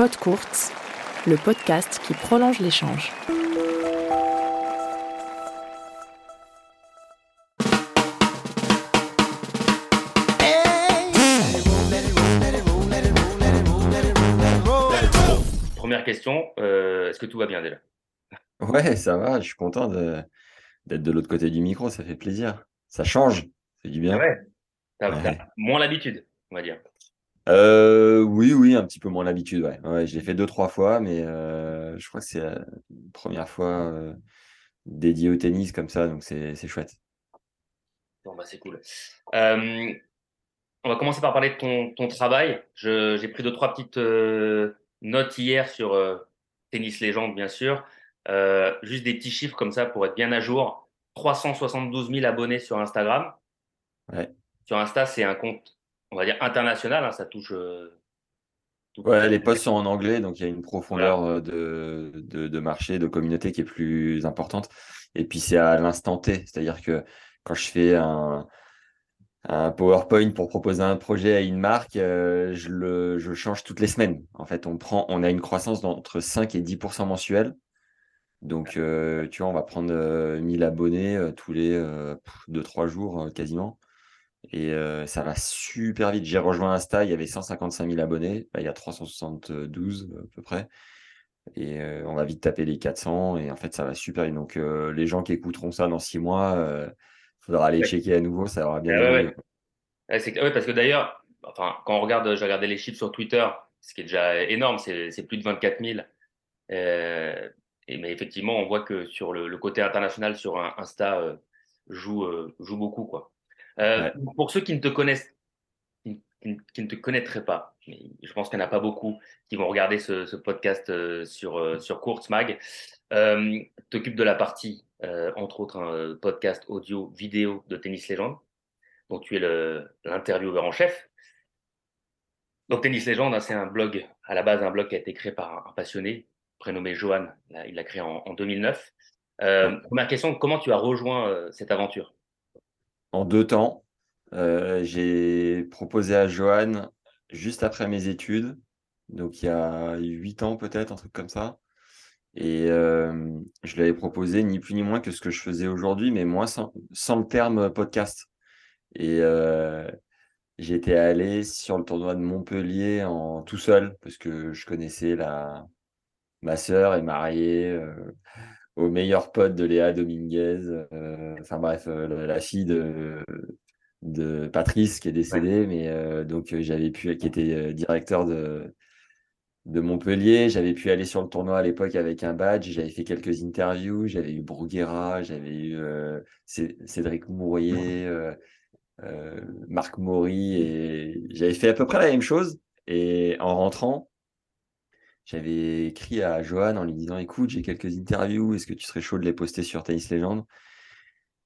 Pod Courts, le podcast qui prolonge l'échange. Première question, euh, est-ce que tout va bien déjà Ouais, ça va, je suis content d'être de l'autre côté du micro, ça fait plaisir. Ça change, c'est du bien. Ouais. T'as Ouais. t'as moins l'habitude, on va dire. Euh, oui, oui, un petit peu moins l'habitude, ouais. Ouais, je l'ai fait deux, trois fois, mais euh, je crois que c'est la première fois euh, dédiée au tennis comme ça, donc c'est chouette. Bon, bah, c'est cool. Euh, on va commencer par parler de ton, ton travail. J'ai pris deux, trois petites euh, notes hier sur euh, Tennis Légende, bien sûr. Euh, juste des petits chiffres comme ça pour être bien à jour. 372 000 abonnés sur Instagram. Ouais. Sur Insta, c'est un compte, on va dire, international. hein, ça touche. euh, Ouais, les posts sont en anglais, donc il y a une profondeur euh, de, de, de marché, de communauté qui est plus importante. Et puis c'est à l'instant T, c'est-à-dire que quand je fais un, un PowerPoint pour proposer un projet à une marque, euh, je le je change toutes les semaines. En fait, on prend, on a une croissance d'entre 5 et 10% mensuels. Donc, euh, tu vois, on va prendre euh, 1000 abonnés tous les 2-3 jours quasiment. Et euh, ça va super vite. J'ai rejoint Insta, il y avait 155 000 abonnés. Il y a 372 à peu près. Et euh, on va vite taper les 400. Et en fait, ça va super vite. Donc, euh, les gens qui écouteront ça dans 6 mois, il faudra aller Ouais. checker à nouveau. Ça aura bien Ah ouais, ouais. Ouais, parce que d'ailleurs, enfin, quand on regarde, j'ai regardé les chiffres sur Twitter, ce qui est déjà énorme, c'est plus de 24 000. Euh, et, mais effectivement, on voit que sur le, le côté international, sur un- Insta, joue, joue beaucoup. Quoi. Euh, Ouais. Pour ceux qui ne te connaissent, qui, qui ne- te connaîtraient pas, je pense qu'il n'y en a pas beaucoup qui vont regarder ce, ce podcast euh, sur, euh, sur Kurzmag, euh, t'occupes de la partie, euh, entre autres, un podcast audio, vidéo de Tennis Légende. Donc, tu es l'intervieweur en chef. Donc, Tennis Légende, hein, c'est un blog, à la base, un blog qui a été créé par un, passionné prénommé Johan. Il l'a créé en, en 2009. Euh, Ouais. Première question, comment tu as rejoint cette aventure? En deux temps, euh, j'ai proposé à Johan juste après mes études, donc il y a huit ans peut-être, un truc comme ça. Et euh, je lui avais proposé ni plus ni moins que ce que je faisais aujourd'hui, mais moins sans, sans le terme podcast. Et euh, j'étais allé sur le tournoi de Montpellier en tout seul, parce que je connaissais la, ma sœur est mariée euh, au meilleur pote de Léa Dominguez, euh, enfin bref, euh, la, fille de, de Patrice qui est décédé, mais euh, donc j'avais pu, qui était directeur de, de Montpellier, j'avais pu aller sur le tournoi à l'époque avec un badge, j'avais fait quelques interviews, j'avais eu Bruguera, j'avais eu euh, Cé- Cédric Mourier, euh, euh, Marc Maury, et j'avais fait à peu près la même chose. Et en rentrant, j'avais écrit à Johan en lui disant Écoute, j'ai quelques interviews, est-ce que tu serais chaud de les poster sur Tennis Légende?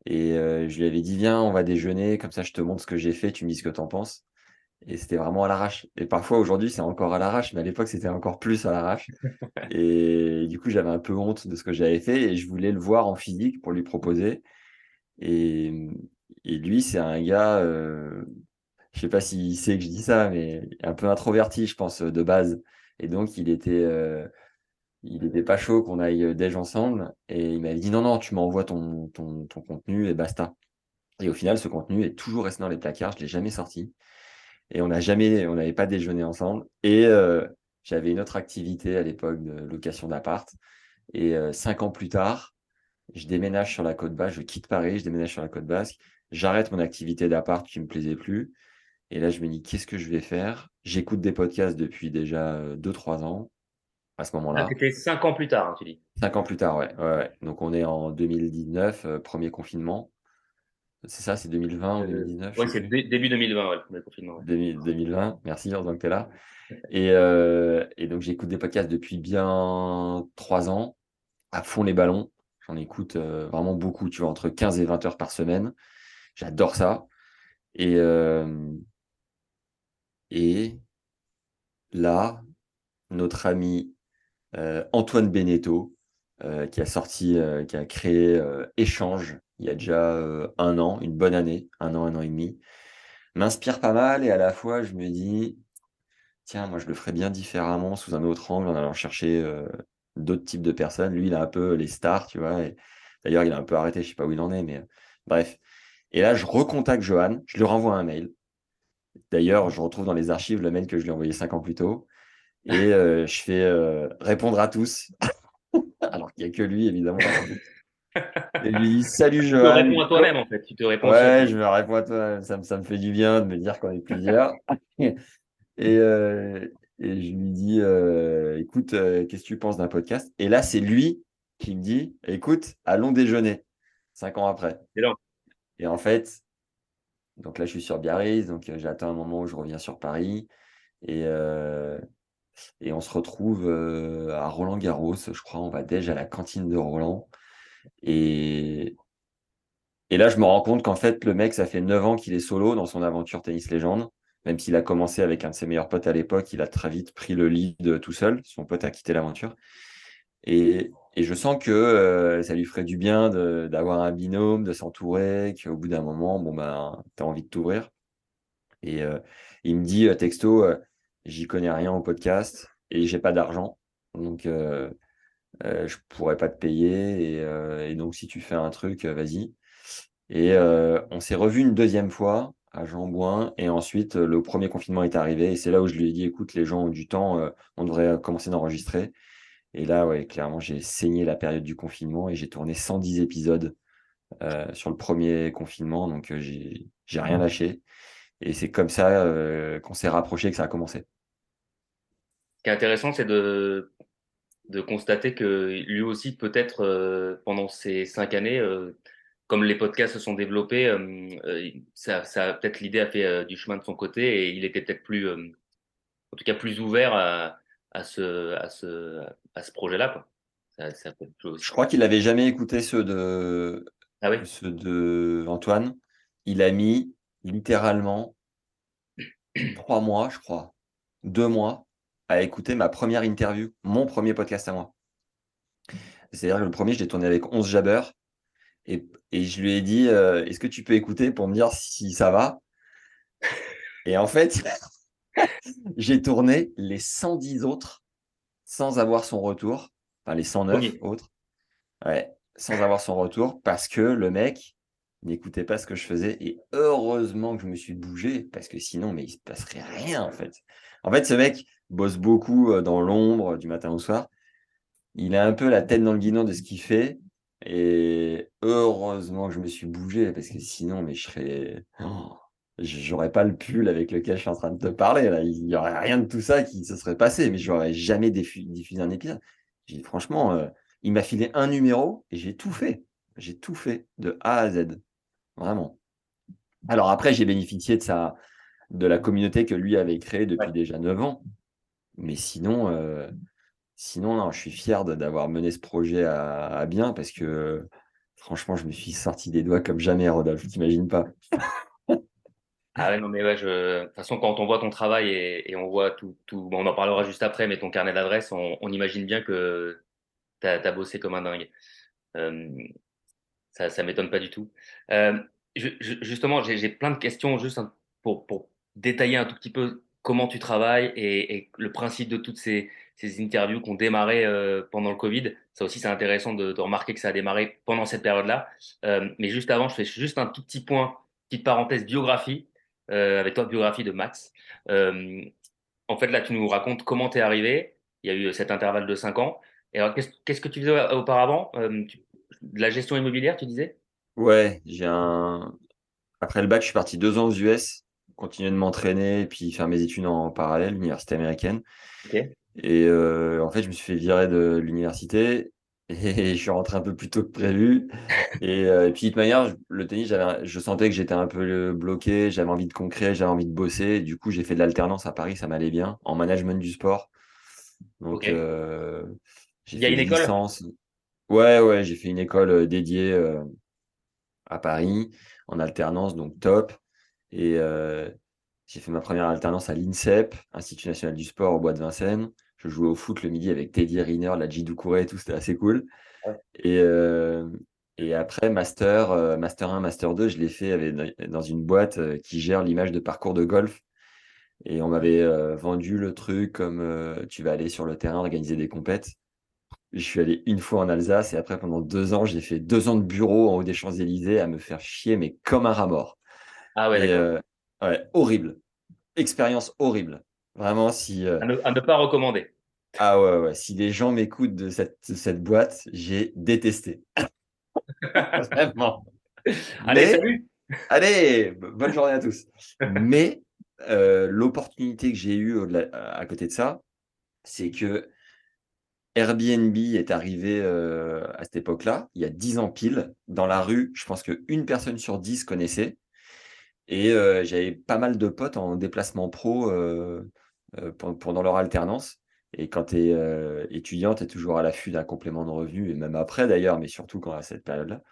Et euh, je lui avais dit Viens, on va déjeuner, comme ça je te montre ce que j'ai fait, tu me dis ce que tu en penses. Et c'était vraiment à l'arrache. Et parfois aujourd'hui, c'est encore à l'arrache, mais à l'époque, c'était encore plus à l'arrache. Et du coup, j'avais un peu honte de ce que j'avais fait et je voulais le voir en physique pour lui proposer. Et, et lui, c'est un gars, euh, je sais pas s'il sait que je dis ça, mais un peu introverti, je pense, de base. Et donc, il était, euh, il était pas chaud qu'on aille déj ensemble. Et il m'avait dit non, non, tu m'envoies ton, contenu et basta. Et au final, ce contenu est toujours resté dans les placards, je l'ai jamais sorti. Et on n'a jamais, on n'avait pas déjeuné ensemble. Et euh, j'avais une autre activité à l'époque de location d'appart. Et euh, cinq ans plus tard, je déménage sur la côte basque, je quitte Paris, je déménage sur la côte basque, j'arrête mon activité d'appart qui me plaisait plus. Et là, je me dis, qu'est-ce que je vais faire? J'écoute des podcasts depuis déjà 2-3 ans, à ce moment-là. Ah, C'était cinq ans plus tard, hein, tu dis. Cinq ans plus tard, ouais. ouais, ouais. Donc, on est en 2019, euh, premier confinement. C'est ça, c'est 2020 ou 2019 je Oui, c'est début 2020, ouais, le premier confinement. ouais. 2000 2020, merci, heureusement que tu es là. Et, euh, et donc, j'écoute des podcasts depuis bien trois ans, à fond les ballons. J'en écoute euh, vraiment beaucoup, tu vois, entre 15 et 20 heures par semaine. J'adore ça. Et, euh, et là, notre ami euh, Antoine Beneteau, euh, qui a sorti, euh, qui a créé Échange il y a déjà un an, une bonne année, un an, un an et demi, m'inspire pas mal et à la fois je me dis tiens, moi je le ferais bien différemment, sous un autre angle, en allant chercher d'autres types de personnes. Lui, il a un peu les stars, tu vois. D'ailleurs, il a un peu arrêté, je sais pas où il en est, mais bref. Et là, je recontacte Johan, je lui renvoie un mail. D'ailleurs, je retrouve dans les archives le mail que je lui ai envoyé cinq ans plus tôt. Et euh, je fais euh, répondre à tous. Alors qu'il n'y a que lui, évidemment. Et lui Salut Johan. Tu te réponds à toi-même, en fait. Tu te réponds ouais, je me réponds à toi. Ça, ça, me fait du bien de me dire qu'on est plusieurs. et, euh, et, je lui dis Écoute, qu'est-ce que tu penses d'un podcast? Et là, c'est lui qui me dit Écoute, allons déjeuner. Cinq ans après. Et en fait, donc là, je suis sur Biarritz, donc j'attends un moment où je reviens sur Paris. Et, et on se retrouve à Roland-Garros, je crois. On va déjà à la cantine de Roland. Et, et là, je me rends compte qu'en fait, le mec, ça fait 9 ans qu'il est solo dans son aventure tennis légende. Même s'il a commencé avec un de ses meilleurs potes à l'époque, il a très vite pris le lead tout seul. Son pote a quitté l'aventure. Et, et, je sens que ça lui ferait du bien d'avoir un binôme, de s'entourer, qu'au bout d'un moment, bon, ben, tu as envie de t'ouvrir. Et il me dit, texto, j'y connais rien au podcast et j'ai pas d'argent. Donc, euh, euh, je pourrais pas te payer. Et, euh, donc, si tu fais un truc, vas-y. Et on s'est revu une deuxième fois à Jean Et ensuite, le premier confinement est arrivé. Et c'est là où je lui ai dit, écoute, les gens ont du temps, on devrait commencer d'enregistrer. Et là, ouais, clairement, j'ai saigné la période du confinement et j'ai tourné 110 épisodes sur le premier confinement. Donc, j'ai rien lâché. Et c'est comme ça qu'on s'est rapproché que ça a commencé qui est intéressant, c'est de, de constater que lui aussi, peut-être euh, pendant ces cinq années, euh, comme les podcasts se sont développés, euh, ça, ça peut-être l'idée a fait du chemin de son côté et il était peut-être plus, en tout cas, plus ouvert à, à ce, à ce, à ce projet-là. Je crois qu'il n'avait jamais écouté ceux de, ah oui ceux de Antoine. Il a mis littéralement trois mois, je crois, deux mois à écouter ma première interview, mon premier podcast à moi. C'est-à-dire que le premier, je l'ai tourné avec 11 jabbers et, et, je lui ai dit euh, Est-ce que tu peux écouter pour me dire si ça va? Et en fait, j'ai tourné les 110 autres sans avoir son retour, enfin les 109 autres, ouais, sans avoir son retour parce que le mec n'écoutait pas ce que je faisais et heureusement que je me suis bougé parce que sinon, mais il se passerait rien en fait. En fait, ce mec, bosse beaucoup euh, dans l'ombre du matin au soir. Il a un peu la tête dans le guidon de ce qu'il fait. Et heureusement que je me suis bougé parce que sinon, mais je serais. Oh, j'aurais pas le pull avec lequel je suis en train de te parler. Là. Il n'y aurait rien de tout ça qui se serait passé, mais j'aurais jamais diffusé un épisode. Franchement, euh, il m'a filé un numéro et j'ai tout fait. J'ai tout fait de A à Z. Vraiment. Alors après, j'ai bénéficié de, sa, de la communauté que lui avait créée depuis déjà 9 ans. Mais sinon, euh, sinon je suis fier d'avoir mené ce projet à, bien parce que franchement, je me suis sorti des doigts comme jamais, Rodolphe. T'imagines pas Ah ouais, non, mais ouais, je... de toute façon, quand on voit ton travail et, on voit tout, tout... Bon, on en parlera juste après, mais ton carnet d'adresses, on, imagine bien que tu as, bossé comme un dingue. Euh, ça ne m'étonne pas du tout. Euh, justement, j'ai plein de questions juste pour, pour détailler un tout petit peu comment tu travailles et, le principe de toutes ces, interviews qui ont démarré euh, pendant le Covid. Ça aussi, c'est intéressant de, remarquer que ça a démarré pendant cette période-là. Euh, mais juste avant, je fais juste un tout petit point, petite parenthèse biographie, avec toi, biographie de Max. en fait, là, tu nous racontes comment tu es arrivé. Il y a eu cet intervalle de 5 ans. Et alors, qu'est-ce que tu faisais auparavant? De la gestion immobilière, tu disais? Ouais, j'ai un. Après le bac, je suis parti deux ans aux US continuer de m'entraîner et puis faire mes études en parallèle, l'université américaine. Et euh, en fait, je me suis fait virer de l'université et je suis rentré un peu plus tôt que prévu. Et, euh, puis, de toute manière, le tennis, je sentais que j'étais un peu bloqué, j'avais envie de concret, j'avais envie de bosser. du coup, j'ai fait de l'alternance à Paris, ça m'allait bien, en management du sport. Donc, euh, j'ai fait une, école? licence. Ouais, ouais, j'ai fait une école dédiée à Paris en alternance, donc top. Et euh, j'ai fait ma première alternance à l'INSEP, Institut national du sport au Bois de Vincennes. Je jouais au foot le midi avec Teddy Riner, la Jidou Kouré et tout, c'était assez cool. Et, euh, et après, Master, euh, Master 1, Master 2, je l'ai fait avec, dans une boîte qui gère l'image de parcours de golf. Et on m'avait euh, vendu le truc comme euh, tu vas aller sur le terrain organiser des compètes. Je suis allé une fois en Alsace et après, pendant deux ans, j'ai fait deux ans de bureau en haut des Champs-Élysées à me faire chier, mais comme un rat mort. Ah ouais, Et, d'accord. euh, ouais, horrible. Expérience horrible. Vraiment, si, euh, À ne, à ne pas recommander. Ah ouais, ouais, si des gens m'écoutent de cette, boîte, j'ai détesté. Vraiment. Allez, Mais- salut Allez, bonne journée à tous. Mais euh, l'opportunité que j'ai eue à côté de ça, c'est que Airbnb est arrivé euh, à cette époque-là, il y a 10 ans pile, dans la rue, je pense qu'une personne sur 10 connaissait. Et euh, j'avais pas mal de potes en déplacement pro pen- pendant leur alternance. Et quand tu es étudiant, tu es toujours à l'affût d'un complément de revenu, et même après d'ailleurs, mais surtout quand à cette période-là.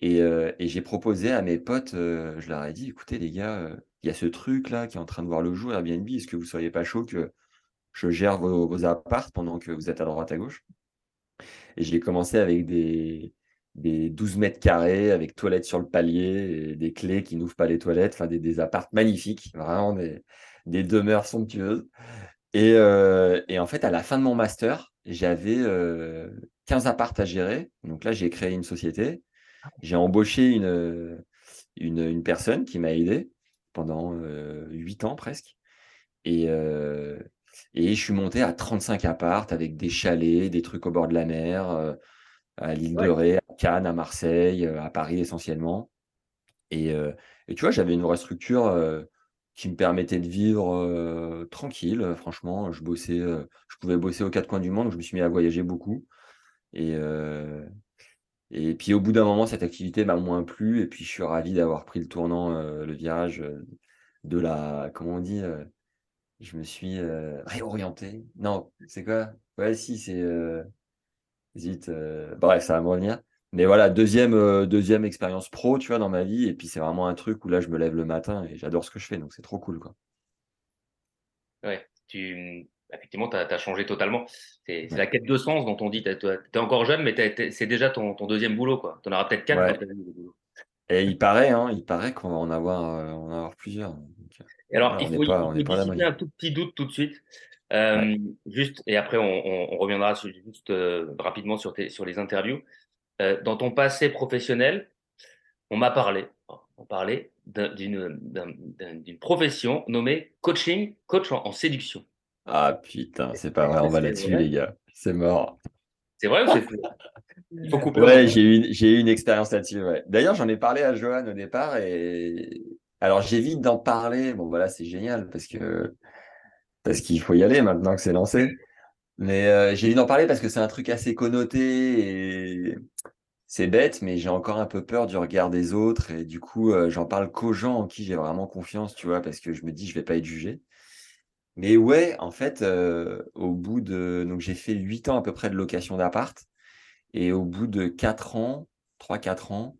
Et, euh, j'ai proposé à mes potes, euh, je leur ai dit, écoutez les gars, euh, il y a ce truc-là qui est en train de voir le jour, Airbnb, est-ce que vous ne seriez pas chaud que je gère vos, vos apparts pendant que vous êtes à droite à gauche? Et j'ai commencé avec des, des 12 mètres carrés, avec toilettes sur le palier, des clés qui n'ouvrent pas les toilettes, enfin des, des apparts magnifiques, vraiment des demeures somptueuses. Et, euh, et en fait, à la fin de mon master, j'avais euh, 15 apparts à gérer. Donc là, j'ai créé une société. J'ai embauché une, une, une personne qui m'a aidé pendant euh, 8 ans presque. Et, euh, et je suis monté à 35 apparts avec des chalets, des trucs au bord de la mer, euh, à l'île de Ré, à Cannes, à Marseille, euh, à Paris essentiellement. Et, euh, et tu vois, j'avais une vraie structure euh, qui me permettait de vivre tranquille. Franchement, je bossais, je pouvais bosser aux quatre coins du monde. Je me suis mis à voyager beaucoup. Et, et puis au bout d'un moment, cette activité m'a moins plu. Et puis je suis ravi d'avoir pris le tournant, le virage de la, comment on dit, je me suis réorienté. Non, c'est quoi? Ouais, si, c'est euh, bref, ça va me revenir. Mais voilà, deuxième, euh, deuxième expérience pro, tu vois, dans ma vie. Et puis c'est vraiment un truc où là, je me lève le matin et j'adore ce que je fais. Donc c'est trop cool, quoi. Ouais, tu, effectivement, tu as, changé totalement. C'est Ouais. la quête de sens dont on dit. Tu es encore jeune, mais c'est déjà ton, ton deuxième boulot. Tu en auras peut-être quatre Ouais. Et il paraît, hein, il paraît qu'on va en avoir, euh, on va en avoir plusieurs. Donc, Et alors, voilà, il faut, pas, il faut un tout petit doute tout de suite. Euh, Ouais. Juste, et après, on, on- on reviendra sur- juste rapidement sur, tes, sur les interviews. Euh, dans ton passé professionnel, on m'a parlé, on parlait d'un- d'une d'un- d'un- d'une profession nommée coaching, coach en, en séduction. Ah putain, c'est pas vrai, on va là-dessus, les gars. C'est mort. C'est vrai ou c'est faux? Il faut couper. Ouais, j'ai eu, une- j'ai eu une expérience là-dessus. Ouais. D'ailleurs, j'en ai parlé à Johan au départ et alors j'évite d'en parler. Bon, voilà, c'est génial parce que parce qu'il faut y aller maintenant que c'est lancé. Mais euh, j'ai envie d'en parler parce que c'est un truc assez connoté et c'est bête, mais j'ai encore un peu peur du regard des autres et du coup, euh, j'en parle qu'aux gens en qui j'ai vraiment confiance, tu vois, parce que je me dis je vais pas être jugé. Mais ouais, en fait, euh, au bout de donc j'ai fait huit ans à peu près de location d'appart et au bout de quatre ans, trois quatre ans,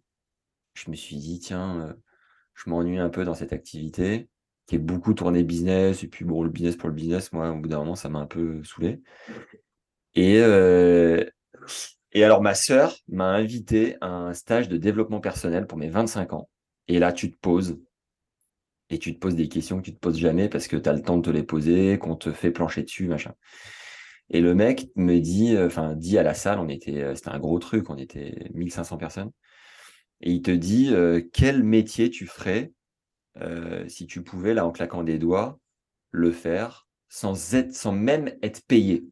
je me suis dit tiens, je m'ennuie un peu dans cette activité qui est beaucoup tournée business et puis bon le business pour le business, moi au bout d'un moment ça m'a un peu saoulé. Et euh, et alors ma sœur m'a invité à un stage de développement personnel pour mes 25 ans. Et là tu te poses et tu te poses des questions que tu te poses jamais parce que tu as le temps de te les poser, qu'on te fait plancher dessus, machin. Et le mec me dit, euh, enfin, dit à la salle, on était, euh, c'était un gros truc, on était 1500 personnes. Et il te dit, quel métier tu ferais euh, si tu pouvais, là, en claquant des doigts, le faire sans être, sans même être payé.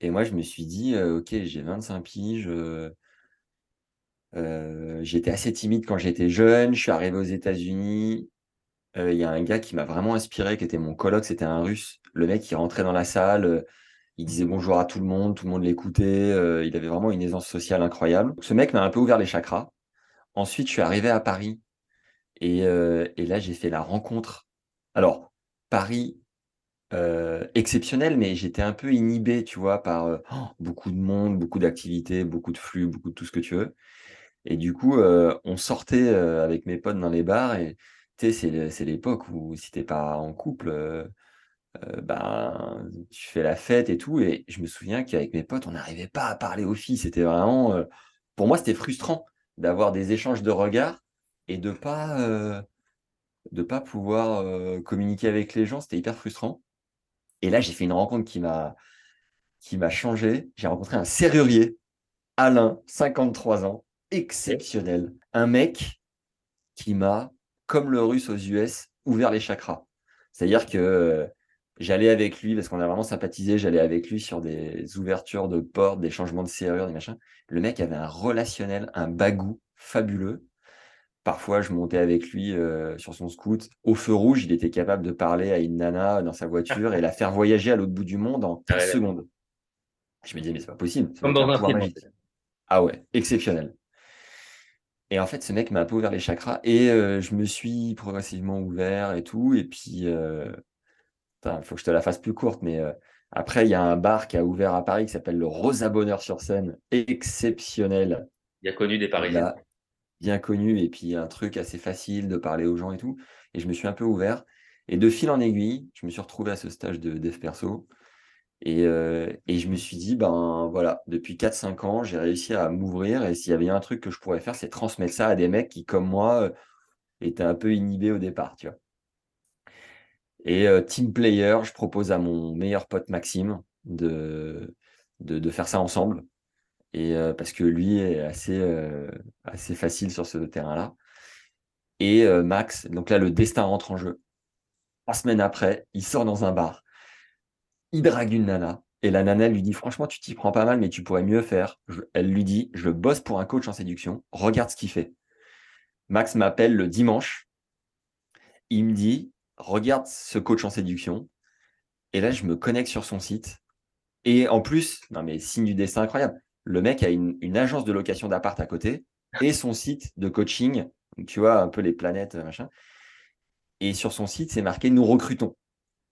Et moi, je me suis dit, euh, ok, j'ai 25 piges, euh, j'étais assez timide quand j'étais jeune, je suis arrivé aux États-Unis. Il y a un gars qui m'a vraiment inspiré, qui était mon coloc, c'était un russe. Le mec, il rentrait dans la salle, il disait bonjour à tout le monde, tout le monde l'écoutait, il avait vraiment une aisance sociale incroyable. Ce mec m'a un peu ouvert les chakras. Ensuite, je suis arrivé à Paris et, euh, et là, j'ai fait la rencontre. Alors, Paris, euh, exceptionnel, mais j'étais un peu inhibé, tu vois, par euh, oh, beaucoup de monde, beaucoup d'activités, beaucoup de flux, beaucoup de tout ce que tu veux. Et du coup, on sortait avec mes potes dans les bars et tu c'est l'époque où si t'es pas en couple, ben, tu fais la fête et tout. Et je me souviens qu'avec mes potes, on n'arrivait pas à parler aux filles. C'était vraiment, pour moi, c'était frustrant d'avoir des échanges de regards et de pas, euh, de pas pouvoir communiquer avec les gens. C'était hyper frustrant. Et là, j'ai fait une rencontre qui m'a qui m'a changé. J'ai rencontré un serrurier, Alain, 53 ans, exceptionnel. Un mec qui m'a, comme le russe aux US, ouvert les chakras. C'est-à-dire que j'allais avec lui, parce qu'on a vraiment sympathisé, j'allais avec lui sur des ouvertures de portes, des changements de serrure, des machins. Le mec avait un relationnel, un bagou fabuleux. Parfois, je montais avec lui euh, sur son scoot. Au feu rouge, il était capable de parler à une nana dans sa voiture et la faire voyager à l'autre bout du monde en 15 secondes. Je me disais, mais c'est pas possible. Comme dans un film. Ah ouais, exceptionnel. Et en fait, ce mec m'a un peu ouvert les chakras et euh, je me suis progressivement ouvert et tout. Et puis, euh, il faut que je te la fasse plus courte, mais après, il y a un bar qui a ouvert à Paris qui s'appelle le Rosa Bonheur sur scène, exceptionnel. Il a connu des Parisiens bien connu et puis un truc assez facile de parler aux gens et tout. Et je me suis un peu ouvert. Et de fil en aiguille, je me suis retrouvé à ce stage de dev perso. Et, euh, et je me suis dit, ben voilà, depuis 4-5 ans, j'ai réussi à m'ouvrir. Et s'il y avait un truc que je pourrais faire, c'est transmettre ça à des mecs qui, comme moi, euh, étaient un peu inhibés au départ. Tu vois. Et euh, team player, je propose à mon meilleur pote Maxime de, de, de faire ça ensemble et euh, parce que lui est assez, euh, assez facile sur ce terrain-là. Et euh, Max, donc là, le destin rentre en jeu. Trois semaines après, il sort dans un bar. Il drague une nana. Et la nana lui dit Franchement, tu t'y prends pas mal, mais tu pourrais mieux faire. elle lui dit Je bosse pour un coach en séduction. Regarde ce qu'il fait. Max m'appelle le dimanche. Il me dit Regarde ce coach en séduction. Et là, je me connecte sur son site. Et en plus, non mais signe du destin incroyable le mec a une, agence de location d'appart à côté et son site de coaching. tu vois, un peu les planètes, machin. Et sur son site, c'est marqué Nous recrutons.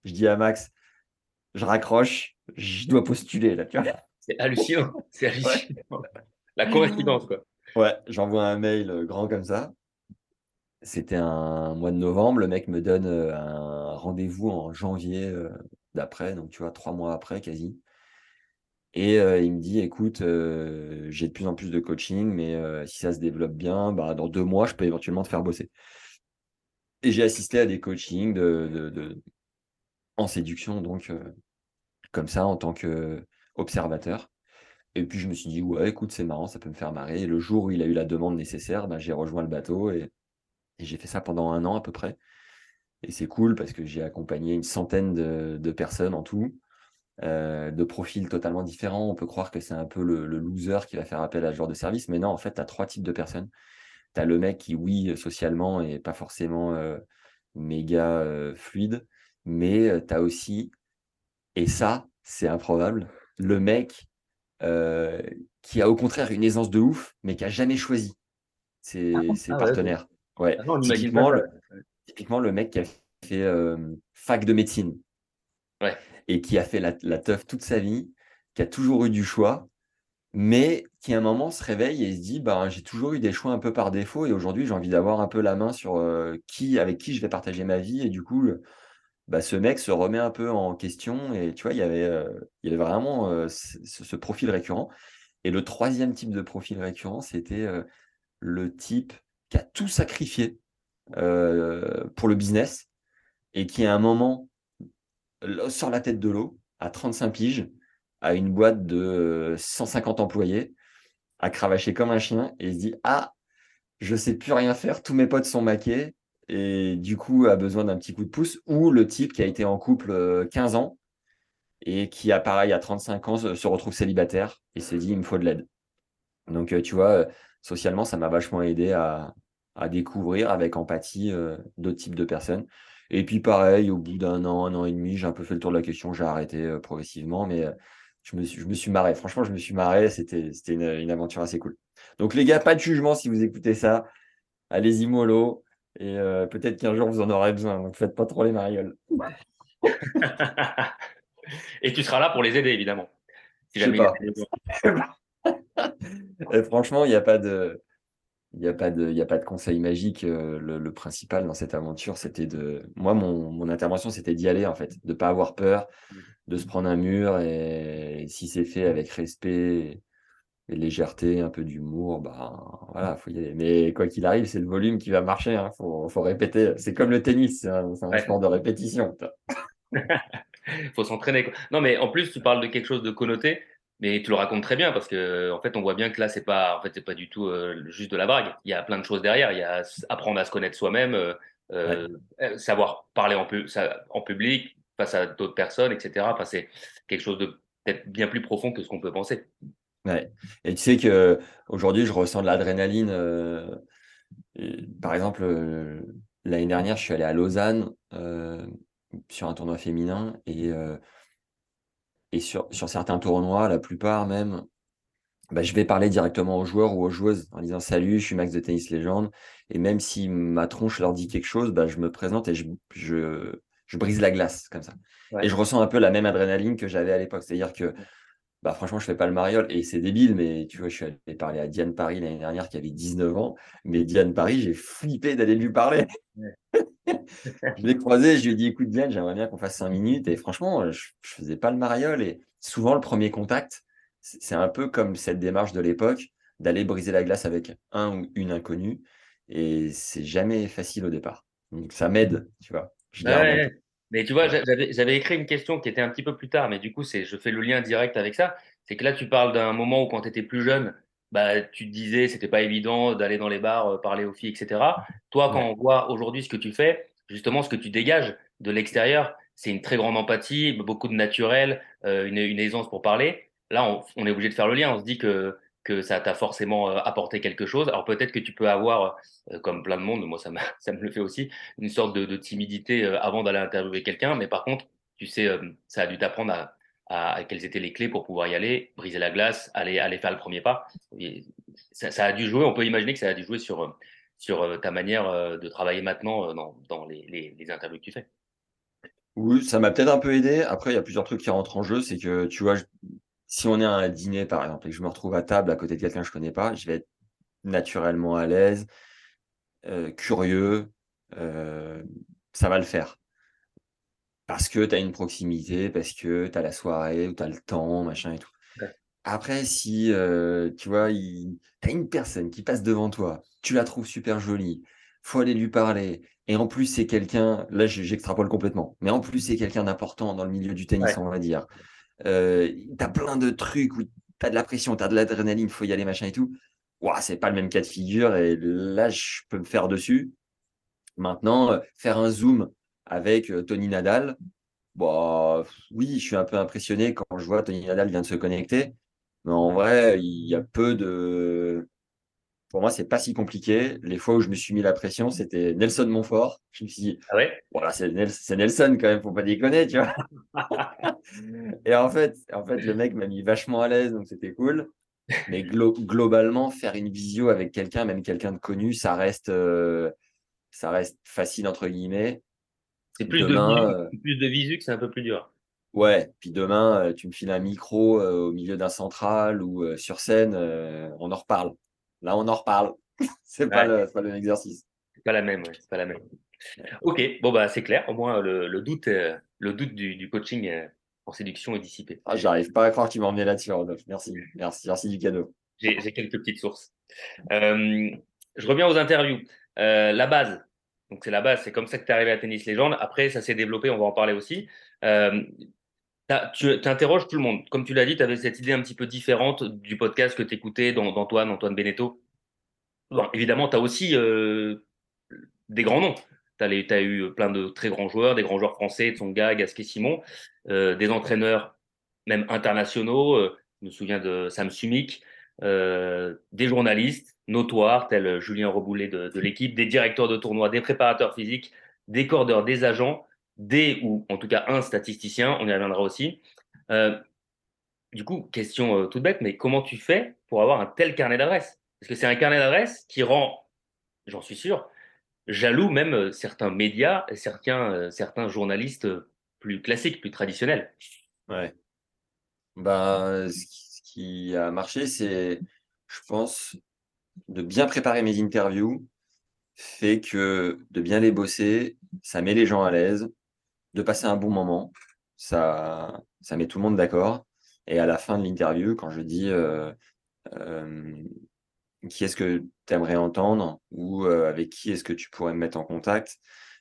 Je dis à Max, je raccroche, je dois postuler là, tu vois. C'est hallucinant. C'est hallucinant. La coïncidence, quoi. Ouais, j'envoie un mail euh, grand comme ça. C'était un mois de novembre. Le mec me donne euh, un rendez-vous en janvier euh, d'après, donc tu vois, trois mois après quasi. Et il me dit, écoute, j'ai de plus en plus de coaching, mais si ça se développe bien, bah, dans deux mois, je peux éventuellement te faire bosser. Et j'ai assisté à des coachings de, en séduction, donc comme ça, en tant qu'observateur. Et puis je me suis dit, ouais, écoute, c'est marrant, ça peut me faire marrer. Et le jour où il a eu la demande nécessaire, bah, j'ai rejoint le bateau et, j'ai fait ça pendant un an à peu près. Et c'est cool parce que j'ai accompagné une centaine de personnes en tout. Euh, de profils totalement différents. On peut croire que c'est un peu le, loser qui va faire appel à ce genre de service, mais non, en fait, tu as trois types de personnes. Tu as le mec qui, oui, socialement, est pas forcément euh, méga euh, fluide, mais tu as aussi, et ça, c'est improbable, le mec qui a au contraire une aisance de ouf, mais qui a jamais choisi ses, ah partenaires. Ouais. Ah typiquement, le, typiquement, le mec qui a fait fac de médecine. Et qui a fait la, la teuf toute sa vie, qui a toujours eu du choix, mais qui à un moment se réveille et se dit bah, j'ai toujours eu des choix un peu par défaut et aujourd'hui j'ai envie d'avoir un peu la main sur euh, qui avec qui je vais partager ma vie. Et du coup bah, ce mec se remet un peu en question et tu vois il y avait euh, il y avait vraiment euh, ce, profil récurrent. Et le troisième type de profil récurrent c'était le type qui a tout sacrifié pour le business et qui à un moment sort la tête de l'eau à 35 piges, à une boîte de 150 employés, à cravacher comme un chien et se dit Ah, je sais plus rien faire, tous mes potes sont maqués et du coup a besoin d'un petit coup de pouce. Ou le type qui a été en couple 15 euh, ans et qui, à pareil, à 35 ans, se retrouve célibataire et se dit Il me faut de l'aide. Donc, euh, tu vois, euh, socialement, ça m'a vachement aidé à, découvrir avec empathie d'autres types de personnes. Et puis pareil, au bout d'un an, un an et demi, j'ai un peu fait le tour de la question, j'ai arrêté euh, progressivement, mais euh, je, me suis, je me suis marré. Franchement, je me suis marré, c'était une, une aventure assez cool. Donc les gars, pas de jugement si vous écoutez ça. Allez-y mollo. Et euh, peut-être qu'un jour vous en aurez besoin. Donc faites pas trop les marioles. et tu seras là pour les aider, évidemment. Si je sais pas. franchement, il n'y a pas de. Il n'y a, pas de, a pas de conseil magique. Euh, le, principal dans cette aventure, c'était de. Moi, mon, intervention, c'était d'y aller, en fait, de ne pas avoir peur, de se prendre un mur. Et, si c'est fait avec respect et légèreté, un peu d'humour, bah voilà, faut y aller. Mais quoi qu'il arrive, c'est le volume qui va marcher. Il hein. faut, faut, répéter. C'est comme le tennis, c'est un, sport de répétition. Il faut s'entraîner. Non, mais en plus, tu parles de quelque chose de connoté, mais tu le racontes très bien parce que en fait, on voit bien que là, c'est pas, en fait, c'est pas du tout euh, juste de la brague. Il y a plein de choses derrière. Il y a apprendre à se connaître soi-même, euh, euh, savoir parler en, en public face à d'autres personnes, etc. Enfin, c'est quelque chose de peut-être bien plus profond que ce qu'on peut penser. Ouais. Et tu sais que aujourd'hui, je ressens de l'adrénaline. Euh, par exemple, l'année dernière, je suis allé à Lausanne sur un tournoi féminin et, et sur, sur certains tournois, la plupart même, bah, je vais parler directement aux joueurs ou aux joueuses en disant salut, je suis Max de Tennis Légende. Et même si ma tronche leur dit quelque chose, bah, je me présente et je, je, je brise la glace comme ça. Et je ressens un peu la même adrénaline que j'avais à l'époque. C'est-à-dire que bah, franchement, je fais pas le mariole et c'est débile, mais tu vois, je suis allé parler à Diane Paris l'année dernière qui avait 19 ans. Mais Diane Paris, j'ai flippé d'aller lui parler. je l'ai croisé, je lui ai dit écoute, Diane, j'aimerais bien qu'on fasse 5 minutes. Et franchement, je, ne faisais pas le mariole. Et souvent, le premier contact, c'est un peu comme cette démarche de l'époque d'aller briser la glace avec un ou une inconnue. Et c'est jamais facile au départ. Donc ça m'aide, tu vois. Je mais tu vois, j'avais écrit une question qui était un petit peu plus tard, mais du coup, je fais le lien direct avec ça. C'est que là, tu parles d'un moment où, quand tu étais plus jeune, bah, tu te disais c'était pas évident d'aller dans les bars, euh, parler aux filles, etc. Toi, quand on voit aujourd'hui ce que tu fais, justement, ce que tu dégages de l'extérieur, c'est une très grande empathie, beaucoup de naturel, euh, une, aisance pour parler. Là, on, on, est obligé de faire le lien. On se dit que que ça t'a forcément euh, apporté quelque chose. Alors peut-être que tu peux avoir, euh, comme plein de monde, moi ça, ça me le fait aussi, une sorte de, timidité euh, avant d'aller interviewer quelqu'un, mais par contre, tu sais, ça a dû t'apprendre à, à, quelles étaient les clés pour pouvoir y aller, briser la glace, aller, aller faire le premier pas. ça, a dû jouer, on peut imaginer que ça a dû jouer sur, sur ta manière de travailler maintenant dans, dans les, les, interviews que tu fais. Oui, ça m'a peut-être un peu aidé. Après, il y a plusieurs trucs qui rentrent en jeu. C'est que, tu vois, si on est à un dîner, par exemple, et que je me retrouve à table à côté de quelqu'un que je ne connais pas, je vais être naturellement à l'aise, euh, curieux, euh, ça va le faire. Parce que tu as une proximité, parce que tu as la soirée, ou tu as le temps, machin et tout. Après, si euh, tu vois, tu as une personne qui passe devant toi, tu la trouves super jolie, faut aller lui parler. Et en plus, c'est quelqu'un, là j'extrapole complètement, mais en plus, c'est quelqu'un d'important dans le milieu du tennis, on va dire. Euh, tu as plein de trucs où tu as de la pression, tu as de l'adrénaline, faut y aller, machin et tout. Ouah, c'est pas le même cas de figure et là, je peux me faire dessus. Maintenant, euh, faire un zoom avec euh, Tony Nadal, bah, oui, je suis un peu impressionné quand je vois Tony Nadal vient de se connecter. Mais en vrai, il y a peu de, pour moi, c'est pas si compliqué. Les fois où je me suis mis la pression, c'était Nelson Montfort. Je me suis dit, ah ouais? voilà, c'est Nelson quand même, faut pas déconner, tu vois. et en fait, en fait, le mec m'a mis vachement à l'aise, donc c'était cool. Mais globalement, faire une visio avec quelqu'un, même quelqu'un de connu, ça reste, euh, ça reste facile entre guillemets. C'est plus, de visu, plus de visu que c'est un peu plus dur. Ouais, puis demain, euh, tu me files un micro euh, au milieu d'un central ou sur scène, on en reparle. Là, on en reparle. c'est pas, le, pas le même exercice. C'est pas la même, c'est pas la même. Ok, bon bah c'est clair. Au moins le, doute, euh, le doute du, coaching euh, en séduction est dissipé. Ah, j'arrive pas à croire qu'il m'a emmené là-dessus, Merci, merci, merci du cadeau. J'ai quelques petites sources. Euh, je reviens aux interviews. la base, donc c'est la base, c'est comme ça que tu es arrivé à Tennis Légende. Après, ça s'est développé, on va en parler aussi tu interroges tout le monde. Comme tu l'as dit, tu avais cette idée un petit peu différente du podcast que tu écoutais d'Antoine, Antoine Beneteau. évidemment, tu as aussi euh, des grands noms. Tu as, eu plein de très grands joueurs, des grands joueurs français, Tsonga, Gasquet Simon, euh, des entraîneurs même internationaux. Euh, je me souviens de Sam Sumik, des journalistes notoires tels Julien Reboulet de, de l'équipe, des directeurs de tournoi, des préparateurs physiques, des cordeurs, des agents des ou en tout cas un statisticien, on y reviendra aussi. Euh, du coup, question euh, toute bête, mais comment tu fais pour avoir un tel carnet d'adresses? Parce que c'est un carnet d'adresses qui rend, j'en suis sûr, jaloux même euh, certains médias et certains, certains journalistes plus classiques, plus traditionnels. Ouais. Ben, ce qui a marché, c'est, je pense, de bien préparer mes interviews fait que de bien les bosser, ça met les gens à l'aise, de passer un bon moment. Ça, ça met tout le monde d'accord. Et à la fin de l'interview, quand je dis euh, qui est-ce que tu aimerais entendre ou avec qui est-ce que tu pourrais me mettre en contact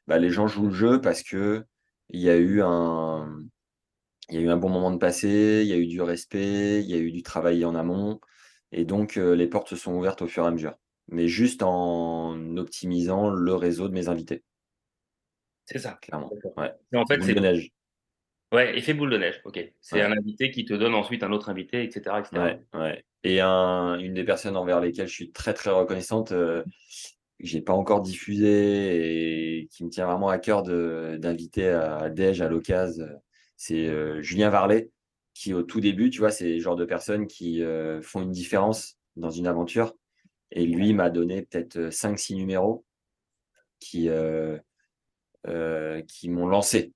bah, Les gens jouent le jeu parce que il y a eu un, y a eu un bon moment de passé, il y a eu du respect, il y a eu du travail en amont. Et donc, les portes se sont ouvertes au fur et à mesure. Mais juste en optimisant le réseau de mes invités. C'est ça. Clairement. Ouais. en fait, c'est. neige. Ouais, effet boule de neige. Ok. C'est un invité qui te donne ensuite un autre invité, etc. Ouais. Et un, une des personnes envers lesquelles je suis très, très reconnaissante, euh, que j'ai pas encore diffusé et qui me tient vraiment à cœur d'inviter à Dej, à l'occasion, c'est euh, Julien Varlet, qui au tout début, tu vois, c'est le genre de personnes qui euh, font une différence dans une aventure. Et lui m'a donné peut-être 5-6 numéros qui, qui m'ont lancé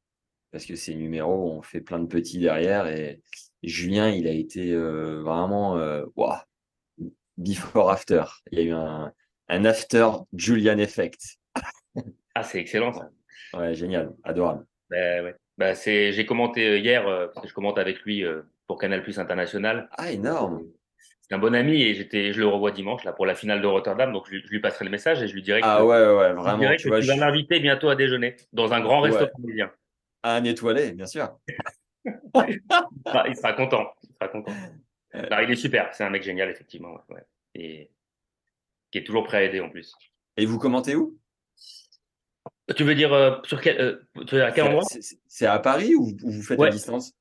parce que ces numéros ont fait plein de petits derrière. Et Julien, il a été euh, vraiment euh, before after. Il y a eu un, un after Julian effect. ah, c'est excellent ça. Ouais, génial, adorable. Ben, ouais. bah, c'est, j'ai commenté euh, hier, parce que je commente avec lui pour Canal Plus International. Ah, énorme. C'est un bon ami et j'étais, je le revois dimanche là pour la finale de Rotterdam, donc je, lui passerai le message et je lui dirai que, ah ouais, ouais, vraiment, tu, vas m'inviter bientôt à déjeuner dans un grand resto parisien un étoilé, bien sûr. il, sera, content. Il sera content. il est super. C'est un mec génial, effectivement. Et qui est toujours prêt à aider en plus. Et vous commentez où? Tu veux dire euh, sur quel, euh, à quel endroit? C'est à Paris ou vous faites à distance?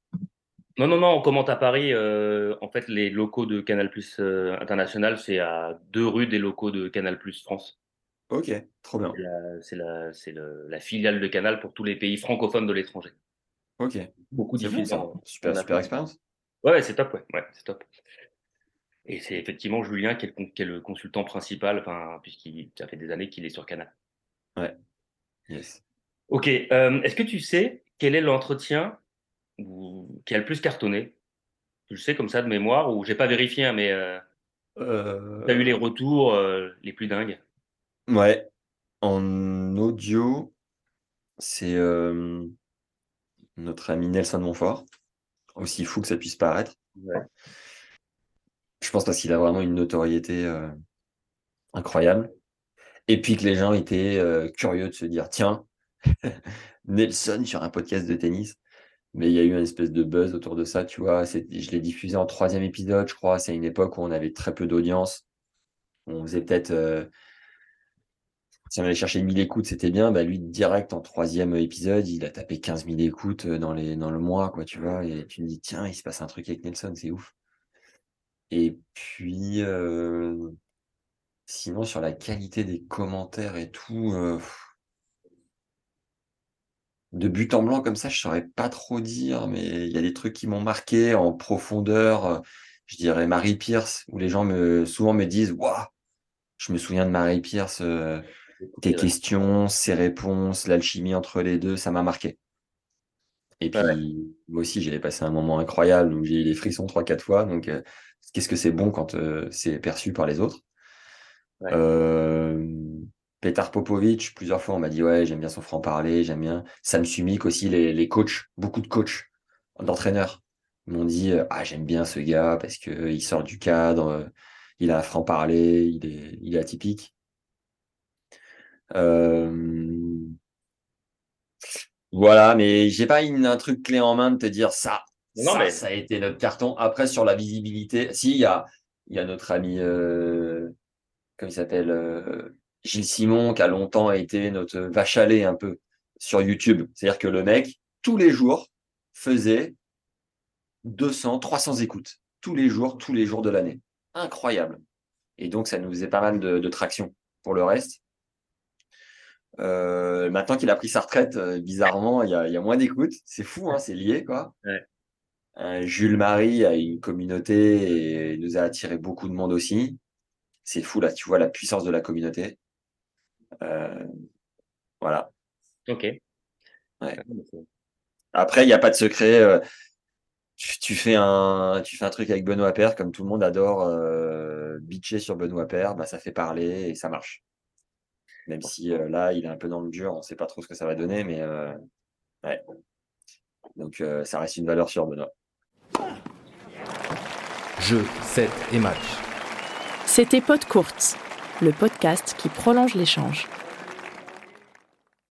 Non, non, non, on commente à Paris. Euh, en fait, les locaux de Canal Plus International, c'est à deux rues des locaux de Canal Plus France. Ok, trop bien. C'est la, la, filiale de Canal pour tous les pays francophones de l'étranger. Ok. Beaucoup de super, super expérience. Ouais, c'est top, ouais, ouais c'est top. Et c'est effectivement Julien qui est, le, consultant principal, puisqu'il ça fait des années qu'il est sur Canal. Ouais. Yes. Ok. Euh, est-ce que tu sais quel est l'entretien qui a le plus cartonné Je sais comme ça de mémoire, ou j'ai pas vérifié, hein, mais euh, euh... tu as eu les retours euh, les plus dingues Ouais, en audio, c'est notre ami Nelson Montfort, aussi fou que ça puisse paraître. Je pense parce qu'il a vraiment une notoriété incroyable. Et puis que les gens étaient curieux de se dire, tiens, Nelson sur un podcast de tennis. Mais il y a eu une espèce de buzz autour de ça, tu vois. Je l'ai diffusé en troisième épisode, je crois. C'est une époque où on avait très peu d'audience. On faisait peut-être si on allait chercher 1000 écoutes, c'était bien. Bah, lui, direct en troisième épisode, il a tapé 15 000 écoutes euh, dans, les, dans le mois, quoi, tu vois. Et tu me dis, tiens, il se passe un truc avec Nelson, c'est ouf. Et puis, euh, sinon, sur la qualité des commentaires et tout, euh, de but en blanc comme ça, je saurais pas trop dire, mais il y a des trucs qui m'ont marqué en profondeur. Je dirais Marie Pierce, où les gens me, souvent me disent, waouh, je me souviens de Marie Pierce tes questions, ses réponses, l'alchimie entre les deux, ça m'a marqué. Et puis, moi aussi, j'ai passé un moment incroyable où j'ai eu des frissons trois, quatre fois. Donc, euh, qu'est-ce que c'est bon quand euh, c'est perçu par les autres euh, Petar Popovic, plusieurs fois, on m'a dit Ouais, j'aime bien son franc-parler, j'aime bien. Sam Sumik aussi, les, les coachs, beaucoup de coachs, d'entraîneurs m'ont dit Ah, j'aime bien ce gars parce qu'il sort du cadre, il a un franc-parler, il est, il est atypique. Euh, voilà, mais j'ai pas une, un truc clé en main de te dire ça. Non, mais ça a été notre carton. Après, sur la visibilité, si, il y a, y a notre ami, euh, comme il s'appelle, euh, Gilles Simon, qui a longtemps été notre vache à lait un peu sur YouTube. C'est-à-dire que le mec, tous les jours, faisait 200, 300 écoutes. Tous les jours, tous les jours de l'année. Incroyable. Et donc, ça nous faisait pas mal de, de traction. Pour le reste, euh, maintenant qu'il a pris sa retraite, euh, bizarrement, il y a, moins d'écoute. C'est fou, hein, c'est lié, quoi. Euh, Jules Marie a une communauté et nous a attiré beaucoup de monde aussi. C'est fou, là, tu vois la puissance de la communauté. Voilà. Ok. Après, il n'y a pas de secret. Tu, fais un, tu fais un truc avec Benoît Père, comme tout le monde adore bitcher sur Benoît Père, bah, ça fait parler et ça marche. Même si euh, là, il est un peu dans le dur, on ne sait pas trop ce que ça va donner, mais euh, ouais. Donc euh, ça reste une valeur sûre, Benoît. Jeu, set et match. C'était Pod Courte, le podcast qui prolonge l'échange.